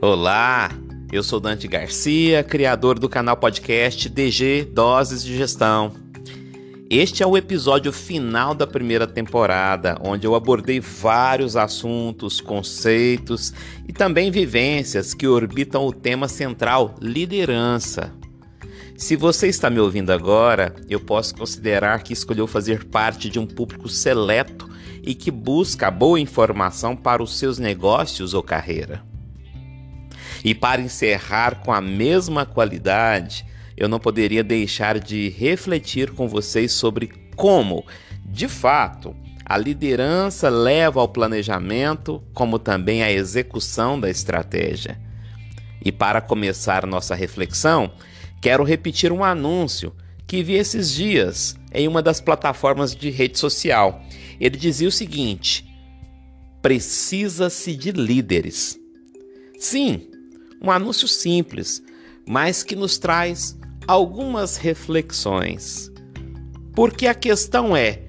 Olá, eu sou Dante Garcia, criador do canal podcast DG Doses de Gestão. Este é o episódio final da primeira temporada, onde eu abordei vários assuntos, conceitos e também vivências que orbitam o tema central liderança. Se você está me ouvindo agora, eu posso considerar que escolheu fazer parte de um público seleto e que busca boa informação para os seus negócios ou carreira. E para encerrar com a mesma qualidade, eu não poderia deixar de refletir com vocês sobre como, de fato, a liderança leva ao planejamento, como também à execução da estratégia. E para começar nossa reflexão, quero repetir um anúncio que vi esses dias em uma das plataformas de rede social. Ele dizia o seguinte: precisa-se de líderes. Sim, um anúncio simples, mas que nos traz algumas reflexões. Porque a questão é: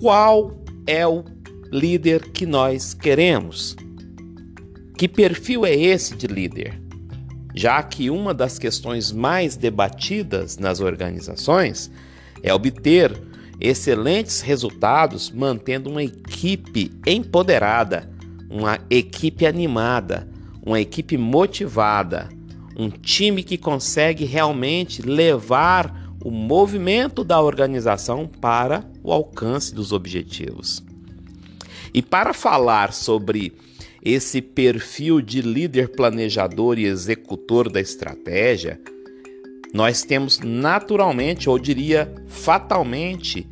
qual é o líder que nós queremos? Que perfil é esse de líder? Já que uma das questões mais debatidas nas organizações é obter excelentes resultados mantendo uma equipe empoderada, uma equipe animada, uma equipe motivada, um time que consegue realmente levar o movimento da organização para o alcance dos objetivos. E para falar sobre esse perfil de líder planejador e executor da estratégia, nós temos naturalmente, ou diria fatalmente,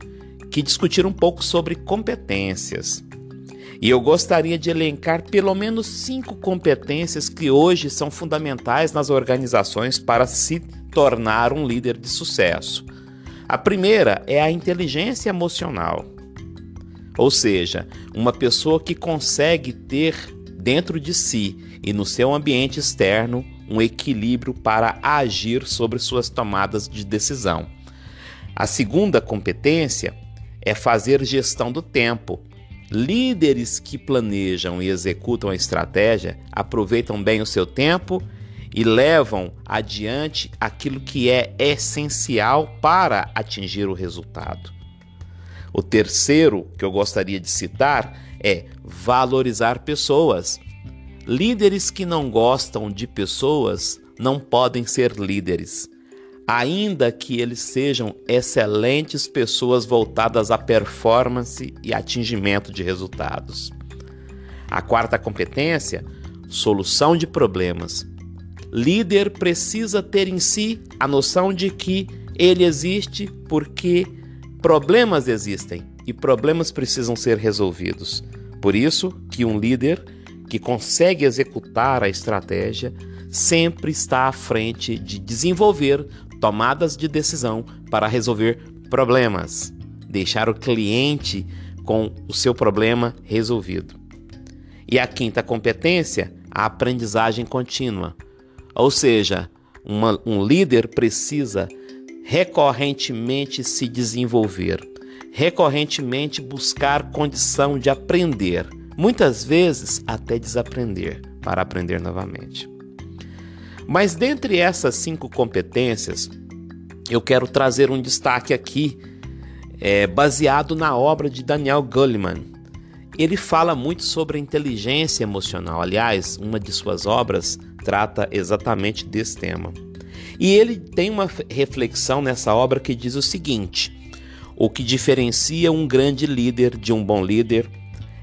que discutir um pouco sobre competências. E eu gostaria de elencar pelo menos cinco competências que hoje são fundamentais nas organizações para se tornar um líder de sucesso. A primeira é a inteligência emocional, ou seja, uma pessoa que consegue ter dentro de si e no seu ambiente externo um equilíbrio para agir sobre suas tomadas de decisão. A segunda competência é fazer gestão do tempo Líderes que planejam e executam a estratégia aproveitam bem o seu tempo e levam adiante aquilo que é essencial para atingir o resultado. O terceiro que eu gostaria de citar é valorizar pessoas. Líderes que não gostam de pessoas não podem ser líderes ainda que eles sejam excelentes pessoas voltadas à performance e atingimento de resultados. A quarta competência, solução de problemas. Líder precisa ter em si a noção de que ele existe porque problemas existem e problemas precisam ser resolvidos. Por isso que um líder que consegue executar a estratégia sempre está à frente de desenvolver tomadas de decisão para resolver problemas, deixar o cliente com o seu problema resolvido. E a quinta competência, a aprendizagem contínua. Ou seja, uma, um líder precisa recorrentemente se desenvolver, recorrentemente buscar condição de aprender, muitas vezes até desaprender, para aprender novamente. Mas dentre essas cinco competências, eu quero trazer um destaque aqui, é, baseado na obra de Daniel Goleman. Ele fala muito sobre a inteligência emocional. Aliás, uma de suas obras trata exatamente desse tema. E ele tem uma reflexão nessa obra que diz o seguinte: o que diferencia um grande líder de um bom líder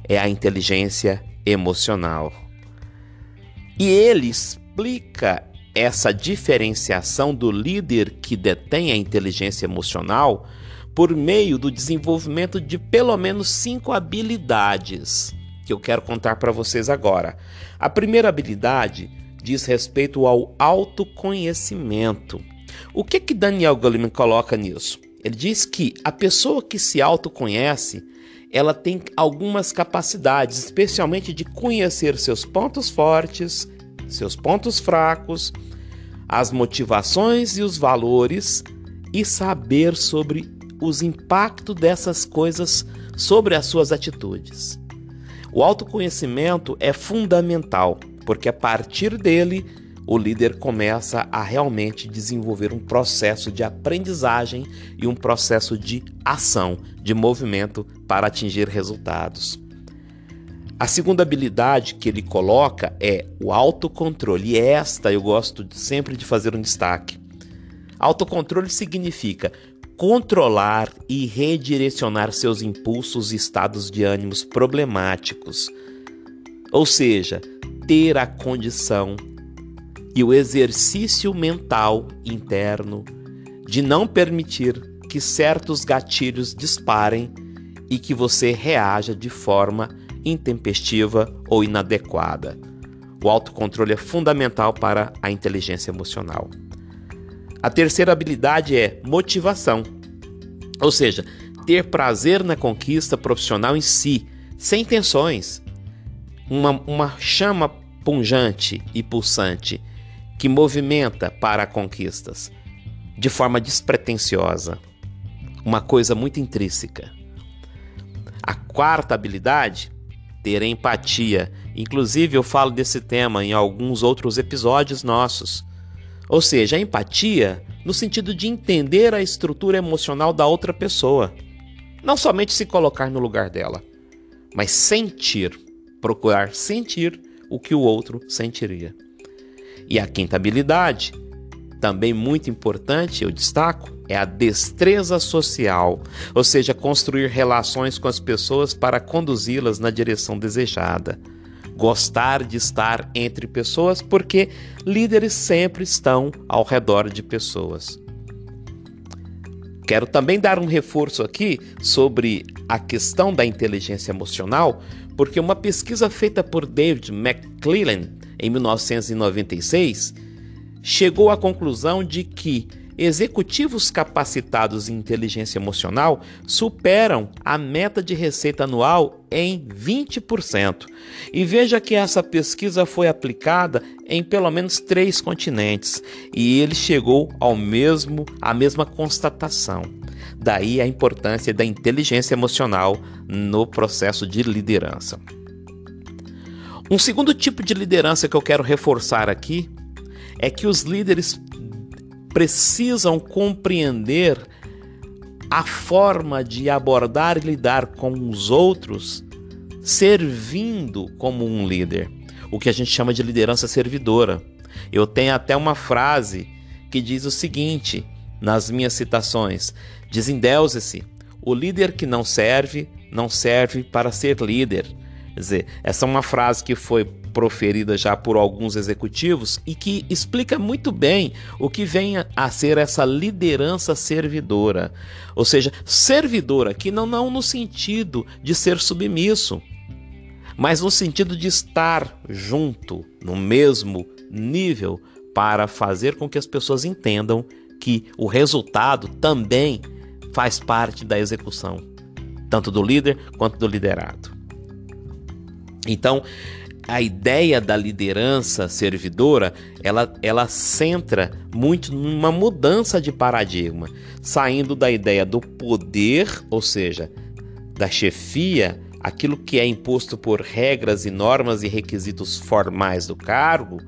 é a inteligência emocional. E ele explica essa diferenciação do líder que detém a inteligência emocional por meio do desenvolvimento de pelo menos cinco habilidades que eu quero contar para vocês agora. A primeira habilidade diz respeito ao autoconhecimento. O que que Daniel Goleman coloca nisso? Ele diz que a pessoa que se autoconhece, ela tem algumas capacidades, especialmente de conhecer seus pontos fortes, seus pontos fracos, as motivações e os valores e saber sobre os impactos dessas coisas sobre as suas atitudes. O autoconhecimento é fundamental porque a partir dele o líder começa a realmente desenvolver um processo de aprendizagem e um processo de ação, de movimento para atingir resultados. A segunda habilidade que ele coloca é o autocontrole, e esta eu gosto sempre de fazer um destaque. Autocontrole significa controlar e redirecionar seus impulsos e estados de ânimos problemáticos. Ou seja, ter a condição e o exercício mental interno de não permitir que certos gatilhos disparem e que você reaja de forma intempestiva ou inadequada. O autocontrole é fundamental para a inteligência emocional. A terceira habilidade é motivação, ou seja, ter prazer na conquista profissional em si, sem tensões. Uma, uma chama punjante e pulsante que movimenta para conquistas de forma despretensiosa, uma coisa muito intrínseca. A quarta habilidade, ter empatia. Inclusive, eu falo desse tema em alguns outros episódios nossos. Ou seja, a empatia no sentido de entender a estrutura emocional da outra pessoa. Não somente se colocar no lugar dela, mas sentir, procurar sentir o que o outro sentiria. E a quinta habilidade, também muito importante, eu destaco, é a destreza social, ou seja, construir relações com as pessoas para conduzi-las na direção desejada. Gostar de estar entre pessoas, porque líderes sempre estão ao redor de pessoas. Quero também dar um reforço aqui sobre a questão da inteligência emocional, porque uma pesquisa feita por David McClellan em 1996 chegou à conclusão de que executivos capacitados em inteligência emocional superam a meta de receita anual em 20%. E veja que essa pesquisa foi aplicada em pelo menos três continentes e ele chegou ao mesmo à mesma constatação. Daí a importância da inteligência emocional no processo de liderança. Um segundo tipo de liderança que eu quero reforçar aqui é que os líderes precisam compreender a forma de abordar e lidar com os outros servindo como um líder, o que a gente chama de liderança servidora. Eu tenho até uma frase que diz o seguinte nas minhas citações: Desendeuse-se, o líder que não serve, não serve para ser líder. Quer dizer, essa é uma frase que foi proferida já por alguns executivos e que explica muito bem o que vem a ser essa liderança servidora. Ou seja, servidora, que não, não no sentido de ser submisso, mas no sentido de estar junto, no mesmo nível, para fazer com que as pessoas entendam que o resultado também faz parte da execução, tanto do líder quanto do liderado. Então, a ideia da liderança servidora, ela, ela centra muito numa mudança de paradigma, saindo da ideia do poder, ou seja, da chefia, aquilo que é imposto por regras e normas e requisitos formais do cargo,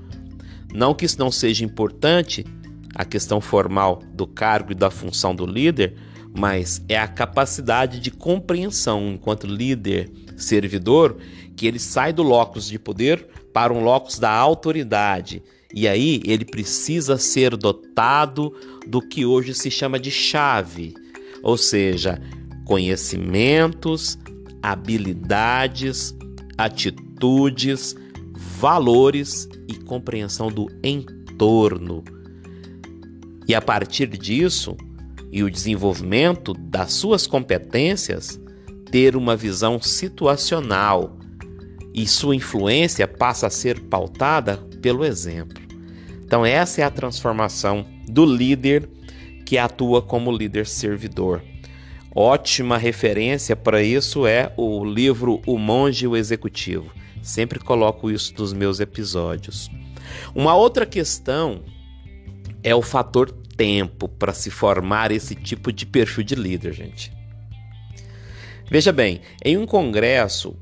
não que isso não seja importante, a questão formal do cargo e da função do líder, mas é a capacidade de compreensão enquanto líder servidor que ele sai do locus de poder para um locus da autoridade. E aí ele precisa ser dotado do que hoje se chama de chave, ou seja, conhecimentos, habilidades, atitudes, valores e compreensão do entorno. E a partir disso, e o desenvolvimento das suas competências, ter uma visão situacional e sua influência passa a ser pautada pelo exemplo. Então, essa é a transformação do líder que atua como líder servidor. Ótima referência para isso é o livro O Monge e o Executivo. Sempre coloco isso nos meus episódios. Uma outra questão é o fator tempo para se formar esse tipo de perfil de líder, gente. Veja bem, em um congresso,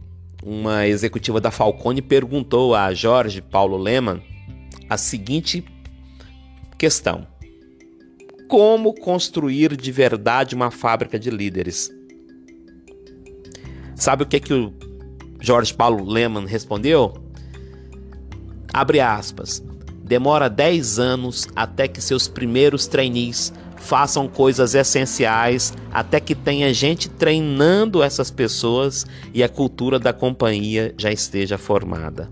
uma executiva da Falcone perguntou a Jorge Paulo Leman a seguinte questão: Como construir de verdade uma fábrica de líderes? Sabe o que, que o Jorge Paulo Leman respondeu? Abre aspas. Demora 10 anos até que seus primeiros trainees façam coisas essenciais, até que tenha gente treinando essas pessoas e a cultura da companhia já esteja formada.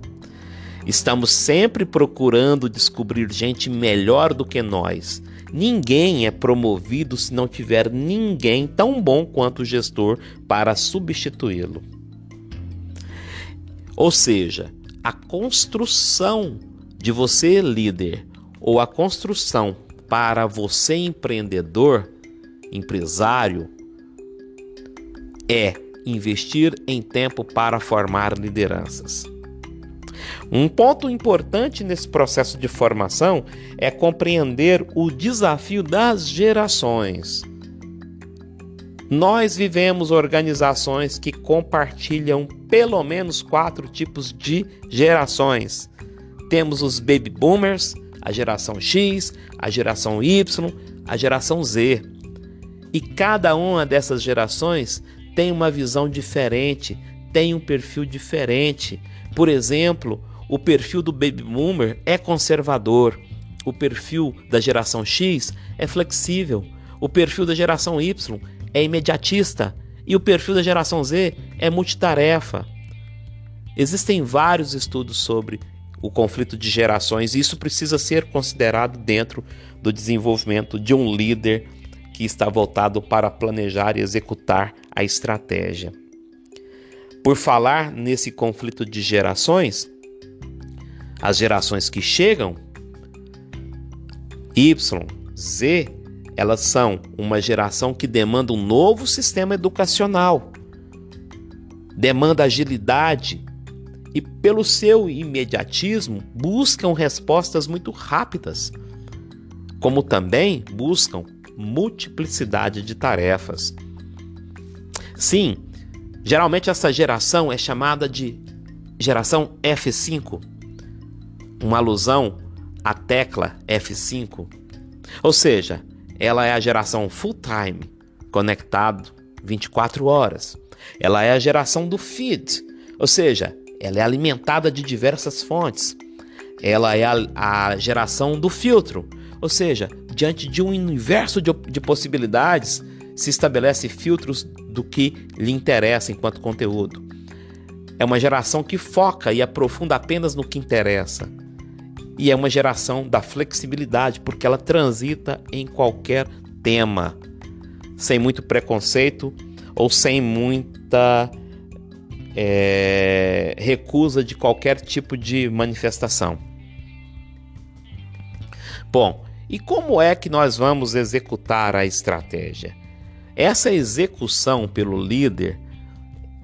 Estamos sempre procurando descobrir gente melhor do que nós. Ninguém é promovido se não tiver ninguém tão bom quanto o gestor para substituí-lo. Ou seja, a construção de você líder ou a construção para você empreendedor, empresário, é investir em tempo para formar lideranças. Um ponto importante nesse processo de formação é compreender o desafio das gerações. Nós vivemos organizações que compartilham pelo menos quatro tipos de gerações. Temos os baby boomers, a geração X, a geração Y, a geração Z. E cada uma dessas gerações tem uma visão diferente, tem um perfil diferente. Por exemplo, o perfil do baby boomer é conservador, o perfil da geração X é flexível, o perfil da geração Y é imediatista e o perfil da geração Z é multitarefa. Existem vários estudos sobre o conflito de gerações, isso precisa ser considerado dentro do desenvolvimento de um líder que está voltado para planejar e executar a estratégia. Por falar nesse conflito de gerações, as gerações que chegam, Y, Z, elas são uma geração que demanda um novo sistema educacional, demanda agilidade, e, pelo seu imediatismo, buscam respostas muito rápidas, como também buscam multiplicidade de tarefas. Sim, geralmente essa geração é chamada de geração F5, uma alusão à tecla F5. Ou seja, ela é a geração full time, conectado 24 horas. Ela é a geração do feed, ou seja, ela é alimentada de diversas fontes. Ela é a, a geração do filtro, ou seja, diante de um universo de, de possibilidades, se estabelece filtros do que lhe interessa enquanto conteúdo. É uma geração que foca e aprofunda apenas no que interessa. E é uma geração da flexibilidade, porque ela transita em qualquer tema, sem muito preconceito ou sem muita é, recusa de qualquer tipo de manifestação. Bom, e como é que nós vamos executar a estratégia? Essa execução pelo líder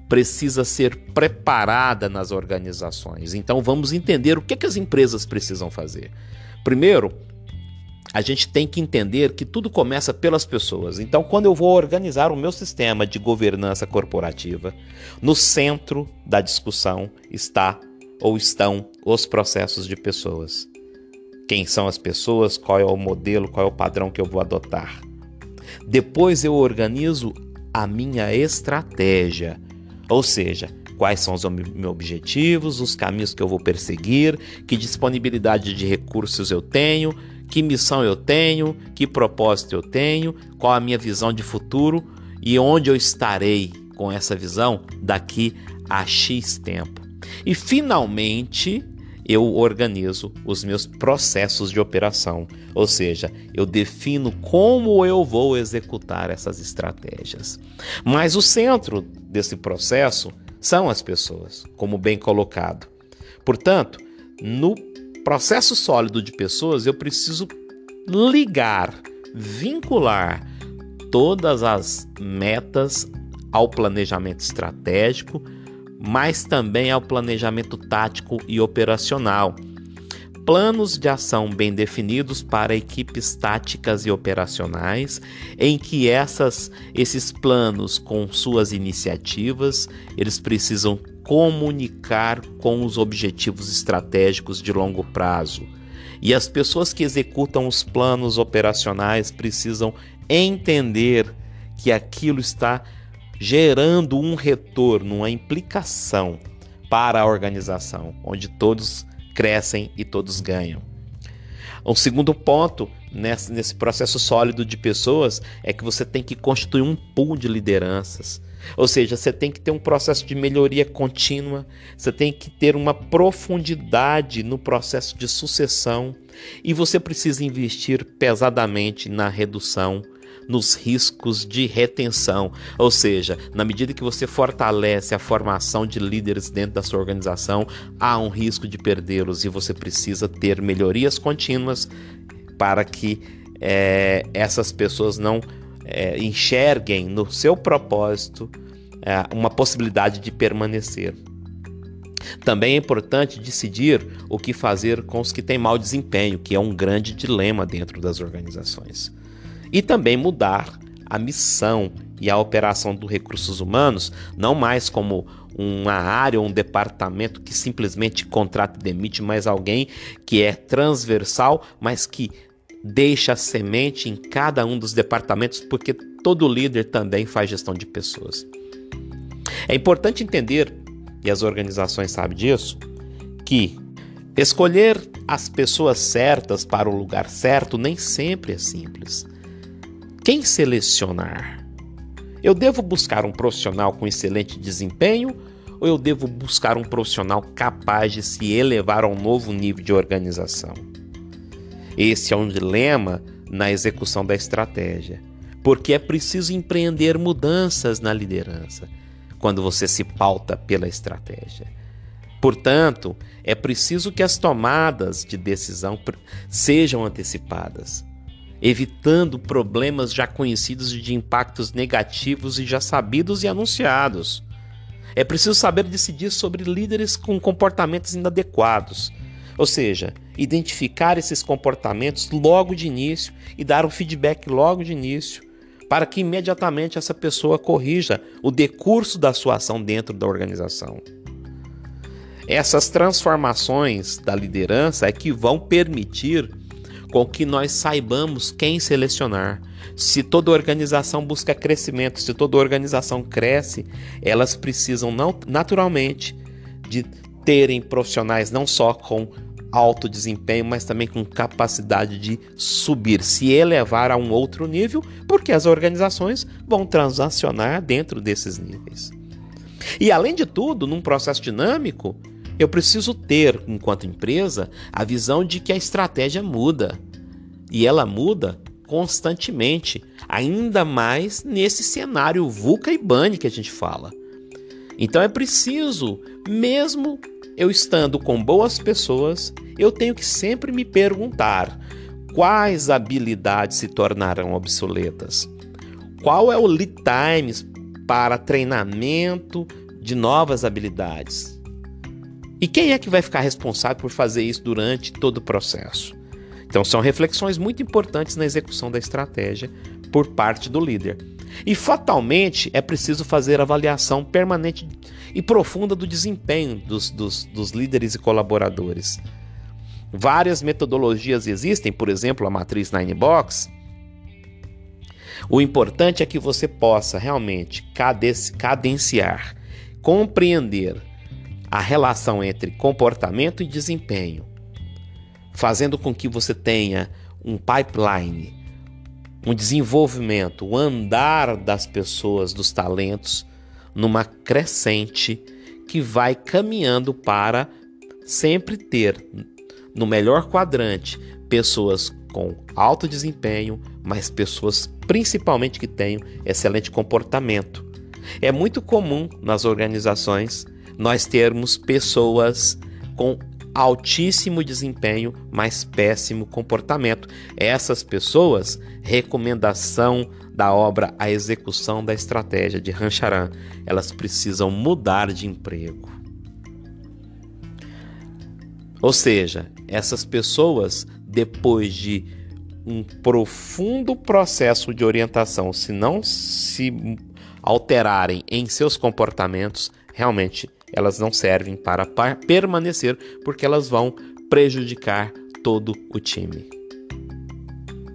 precisa ser preparada nas organizações. Então vamos entender o que, que as empresas precisam fazer. Primeiro, a gente tem que entender que tudo começa pelas pessoas. Então, quando eu vou organizar o meu sistema de governança corporativa, no centro da discussão está ou estão os processos de pessoas. Quem são as pessoas, qual é o modelo, qual é o padrão que eu vou adotar. Depois eu organizo a minha estratégia, ou seja, quais são os meus objetivos, os caminhos que eu vou perseguir, que disponibilidade de recursos eu tenho, que missão eu tenho, que propósito eu tenho, qual a minha visão de futuro e onde eu estarei com essa visão daqui a X tempo. E finalmente, eu organizo os meus processos de operação, ou seja, eu defino como eu vou executar essas estratégias. Mas o centro desse processo são as pessoas, como bem colocado. Portanto, no processo sólido de pessoas, eu preciso ligar, vincular todas as metas ao planejamento estratégico, mas também ao planejamento tático e operacional. Planos de ação bem definidos para equipes táticas e operacionais, em que essas, esses planos com suas iniciativas, eles precisam comunicar com os objetivos estratégicos de longo prazo. E as pessoas que executam os planos operacionais precisam entender que aquilo está gerando um retorno, uma implicação para a organização, onde todos crescem e todos ganham. Um segundo ponto nesse, processo sólido de pessoas é que você tem que constituir um pool de lideranças. Ou seja, você tem que ter um processo de melhoria contínua, você tem que ter uma profundidade no processo de sucessão e você precisa investir pesadamente na redução nos riscos de retenção. Ou seja, na medida que você fortalece a formação de líderes dentro da sua organização, há um risco de perdê-los e você precisa ter melhorias contínuas para que é, essas pessoas não é, enxerguem no seu propósito é, uma possibilidade de permanecer. Também é importante decidir o que fazer com os que têm mau desempenho, que é um grande dilema dentro das organizações e também mudar a missão e a operação dos recursos humanos, não mais como uma área ou um departamento que simplesmente contrata e demite, mas alguém que é transversal, mas que deixa a semente em cada um dos departamentos, porque todo líder também faz gestão de pessoas. É importante entender, e as organizações sabem disso, que escolher as pessoas certas para o lugar certo nem sempre é simples. Quem selecionar? Eu devo buscar um profissional com excelente desempenho ou eu devo buscar um profissional capaz de se elevar a um novo nível de organização? Esse é um dilema na execução da estratégia, porque é preciso empreender mudanças na liderança quando você se pauta pela estratégia. Portanto, é preciso que as tomadas de decisão sejam antecipadas evitando problemas já conhecidos de impactos negativos e já sabidos e anunciados. É preciso saber decidir sobre líderes com comportamentos inadequados, ou seja, identificar esses comportamentos logo de início e dar o feedback logo de início, para que imediatamente essa pessoa corrija o decurso da sua ação dentro da organização. Essas transformações da liderança é que vão permitir com que nós saibamos quem selecionar. Se toda organização busca crescimento, se toda organização cresce, elas precisam não, naturalmente de terem profissionais não só com alto desempenho, mas também com capacidade de subir, se elevar a um outro nível, porque as organizações vão transacionar dentro desses níveis. E além de tudo, num processo dinâmico, eu preciso ter, enquanto empresa, a visão de que a estratégia muda. E ela muda constantemente, ainda mais nesse cenário VUCA e BANI que a gente fala. Então é preciso, mesmo eu estando com boas pessoas, eu tenho que sempre me perguntar quais habilidades se tornarão obsoletas. Qual é o lead times para treinamento de novas habilidades? E quem é que vai ficar responsável por fazer isso durante todo o processo? Então, são reflexões muito importantes na execução da estratégia por parte do líder. E fatalmente é preciso fazer avaliação permanente e profunda do desempenho dos, dos, dos líderes e colaboradores. Várias metodologias existem, por exemplo, a matriz Nine Box. O importante é que você possa realmente cadenciar, compreender a relação entre comportamento e desempenho, fazendo com que você tenha um pipeline, um desenvolvimento, o um andar das pessoas, dos talentos, numa crescente que vai caminhando para sempre ter no melhor quadrante pessoas com alto desempenho, mas pessoas principalmente que tenham excelente comportamento. É muito comum nas organizações nós termos pessoas com altíssimo desempenho, mas péssimo comportamento. Essas pessoas, recomendação da obra A Execução da Estratégia de Rancharan, elas precisam mudar de emprego. Ou seja, essas pessoas, depois de um profundo processo de orientação, se não se alterarem em seus comportamentos, realmente elas não servem para permanecer porque elas vão prejudicar todo o time.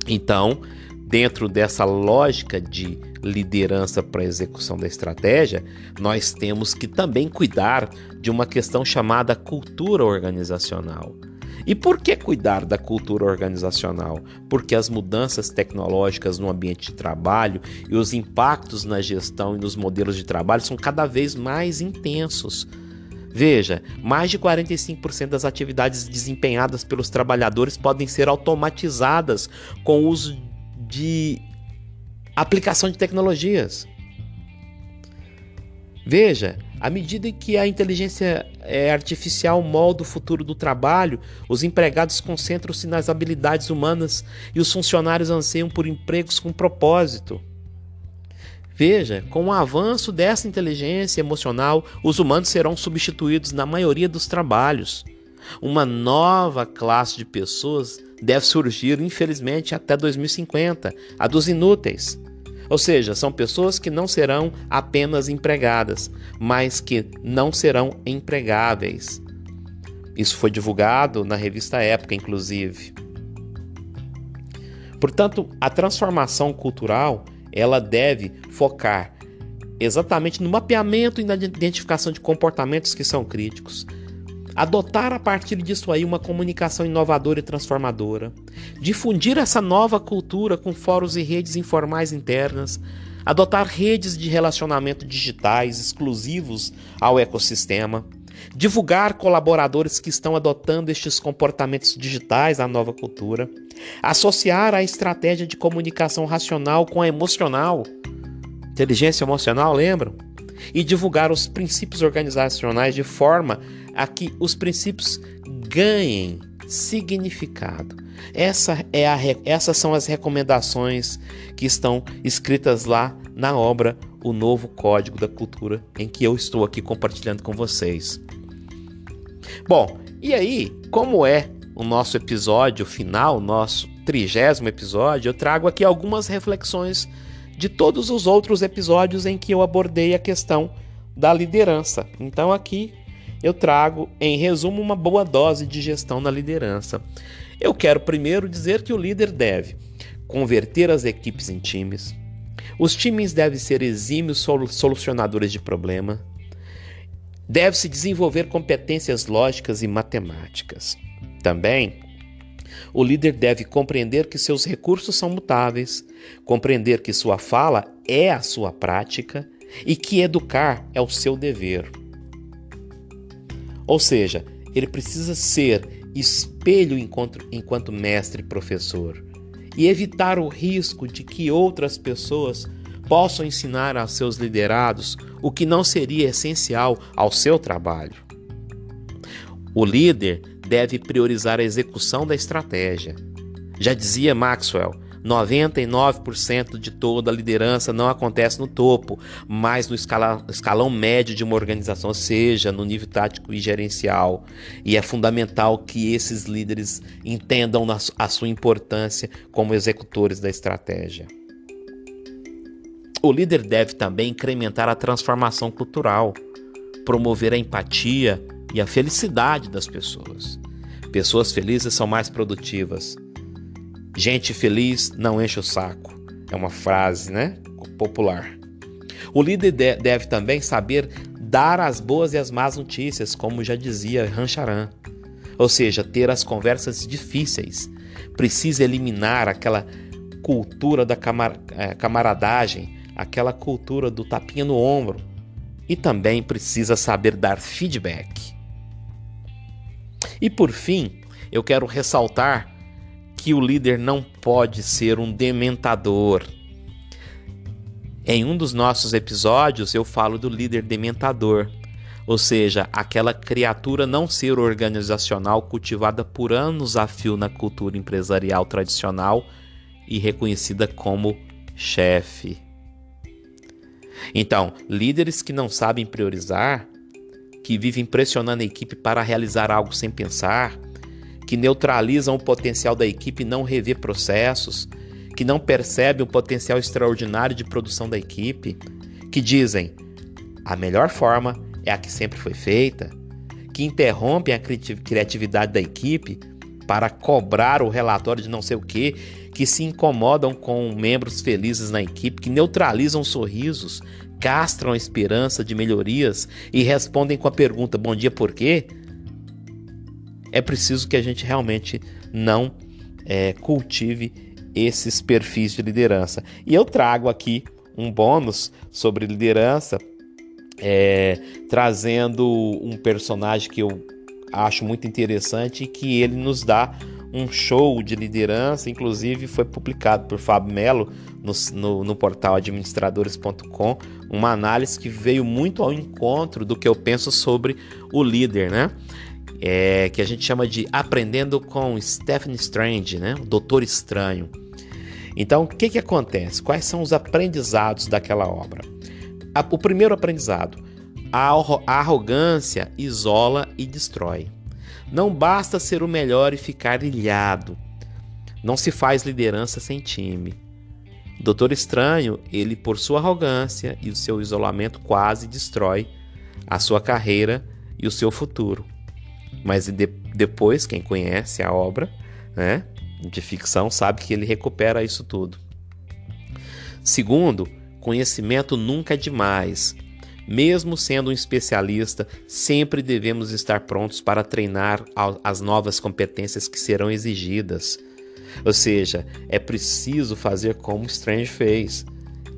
Então, dentro dessa lógica de liderança para execução da estratégia, nós temos que também cuidar de uma questão chamada cultura organizacional. E por que cuidar da cultura organizacional? Porque as mudanças tecnológicas no ambiente de trabalho e os impactos na gestão e nos modelos de trabalho são cada vez mais intensos. Veja, mais de 45% das atividades desempenhadas pelos trabalhadores podem ser automatizadas com o uso de aplicação de tecnologias. Veja, à medida que a inteligência é, artificial molda o futuro do trabalho, os empregados concentram-se nas habilidades humanas e os funcionários anseiam por empregos com propósito. Veja, com o avanço dessa inteligência emocional, os humanos serão substituídos na maioria dos trabalhos. Uma nova classe de pessoas deve surgir, infelizmente, até 2050, a dos inúteis. Ou seja, são pessoas que não serão apenas empregadas, mas que não serão empregáveis. Isso foi divulgado na revista Época, inclusive. Portanto, a transformação cultural ela deve focar exatamente no mapeamento e na identificação de comportamentos que são críticos, adotar a partir disso aí uma comunicação inovadora e transformadora, difundir essa nova cultura com fóruns e redes informais internas, adotar redes de relacionamento digitais exclusivos ao ecossistema, divulgar colaboradores que estão adotando estes comportamentos digitais à nova cultura, associar a estratégia de comunicação racional com a emocional, inteligência emocional, lembram? E divulgar os princípios organizacionais de forma a que os princípios ganhem significado. Essa é a, essas são as recomendações que estão escritas lá na obra O Novo Código da Cultura, em que eu estou aqui compartilhando com vocês. Bom, e aí, como é o nosso episódio final, nosso trigésimo episódio, eu trago aqui algumas reflexões de todos os outros episódios em que eu abordei a questão da liderança. Então aqui eu trago, em resumo, uma boa dose de gestão na liderança. Eu quero primeiro dizer que o líder deve converter as equipes em times. Os times devem ser exímios solucionadores de problema. Deve-se desenvolver competências lógicas e matemáticas. Também, o líder deve compreender que seus recursos são mutáveis, compreender que sua fala é a sua prática e que educar é o seu dever. Ou seja, ele precisa ser espelho enquanto, mestre e professor e evitar o risco de que outras pessoas possam ensinar a seus liderados o que não seria essencial ao seu trabalho. O líder deve priorizar a execução da estratégia. Já dizia Maxwell, 99% de toda a liderança não acontece no topo, mas no escalão médio de uma organização, seja, no nível tático e gerencial. E é fundamental que esses líderes entendam a sua importância como executores da estratégia. O líder deve também incrementar a transformação cultural, promover a empatia e a felicidade das pessoas. Pessoas felizes são mais produtivas. Gente feliz não enche o saco. É uma frase, né? Popular. O líder deve também saber dar as boas e as más notícias, como já dizia Rancharan. Ou seja, ter as conversas difíceis. Precisa eliminar aquela cultura da é, camaradagem, aquela cultura do tapinha no ombro. E também precisa saber dar feedback. E por fim, eu quero ressaltar que o líder não pode ser um dementador. Em um dos nossos episódios eu falo do líder dementador, ou seja, aquela criatura não ser organizacional cultivada por anos a fio na cultura empresarial tradicional e reconhecida como chefe. Então, líderes que não sabem priorizar, que vivem pressionando a equipe para realizar algo sem pensar, que neutralizam o potencial da equipe e não revê processos, que não percebem o potencial extraordinário de produção da equipe, que dizem: a melhor forma é a que sempre foi feita, que interrompem a criatividade da equipe para cobrar o relatório de não sei o que, que se incomodam com membros felizes na equipe, que neutralizam sorrisos, castram a esperança de melhorias e respondem com a pergunta: Bom dia, por quê? É preciso que a gente realmente não é, cultive esses perfis de liderança. E eu trago aqui um bônus sobre liderança, é, trazendo um personagem que eu acho muito interessante e que ele nos dá um show de liderança, inclusive foi publicado por Fábio Melo no, no, no, portal administradores.com, uma análise que veio muito ao encontro do que eu penso sobre o líder, né? É, que a gente chama de Aprendendo com Stephen Strange, né? O Doutor Estranho. Então, o que, que acontece? Quais são os aprendizados daquela obra? O primeiro aprendizado: a arrogância isola e destrói. Não basta ser o melhor e ficar ilhado. Não se faz liderança sem time. Doutor Estranho, ele por sua arrogância e o seu isolamento quase destrói a sua carreira e o seu futuro. Mas de, depois, quem conhece a obra, né, de ficção sabe que ele recupera isso tudo. Segundo, conhecimento nunca é demais. Mesmo sendo um especialista, sempre devemos estar prontos para treinar as novas competências que serão exigidas. Ou seja, é preciso fazer como Strange fez.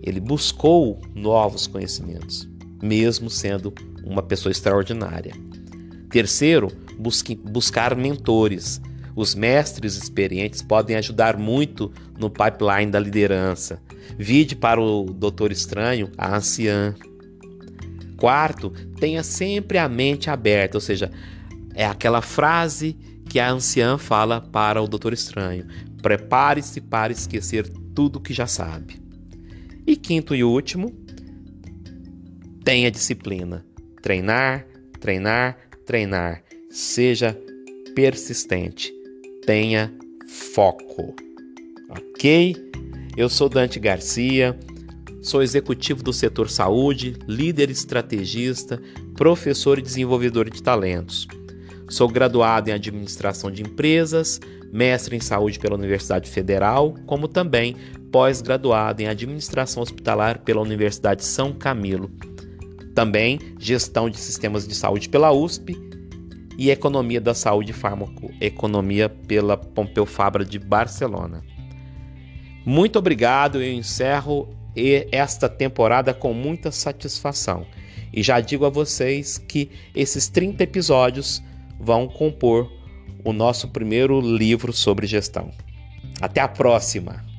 Ele buscou novos conhecimentos, mesmo sendo uma pessoa extraordinária. Terceiro, busque, buscar mentores. Os mestres experientes podem ajudar muito no pipeline da liderança. Vide para o Doutor Estranho a anciã. Quarto, tenha sempre a mente aberta, ou seja, é aquela frase que a anciã fala para o Doutor Estranho: prepare-se para esquecer tudo que já sabe. E quinto e último, tenha disciplina. Treinar, treinar, treinar. Seja persistente. Tenha foco. Ok? Eu sou Dante Garcia Sou executivo do setor saúde, líder estrategista, professor e desenvolvedor de talentos. Sou graduado em administração de empresas, mestre em saúde pela Universidade Federal, como também pós-graduado em administração hospitalar pela Universidade São Camilo. Também gestão de sistemas de saúde pela USP e economia da saúde e farmacoeconomia pela Pompeu Fabra de Barcelona. Muito obrigado, eu encerro esta temporada com muita satisfação. E já digo a vocês que esses 30 episódios vão compor o nosso primeiro livro sobre gestão. Até a próxima!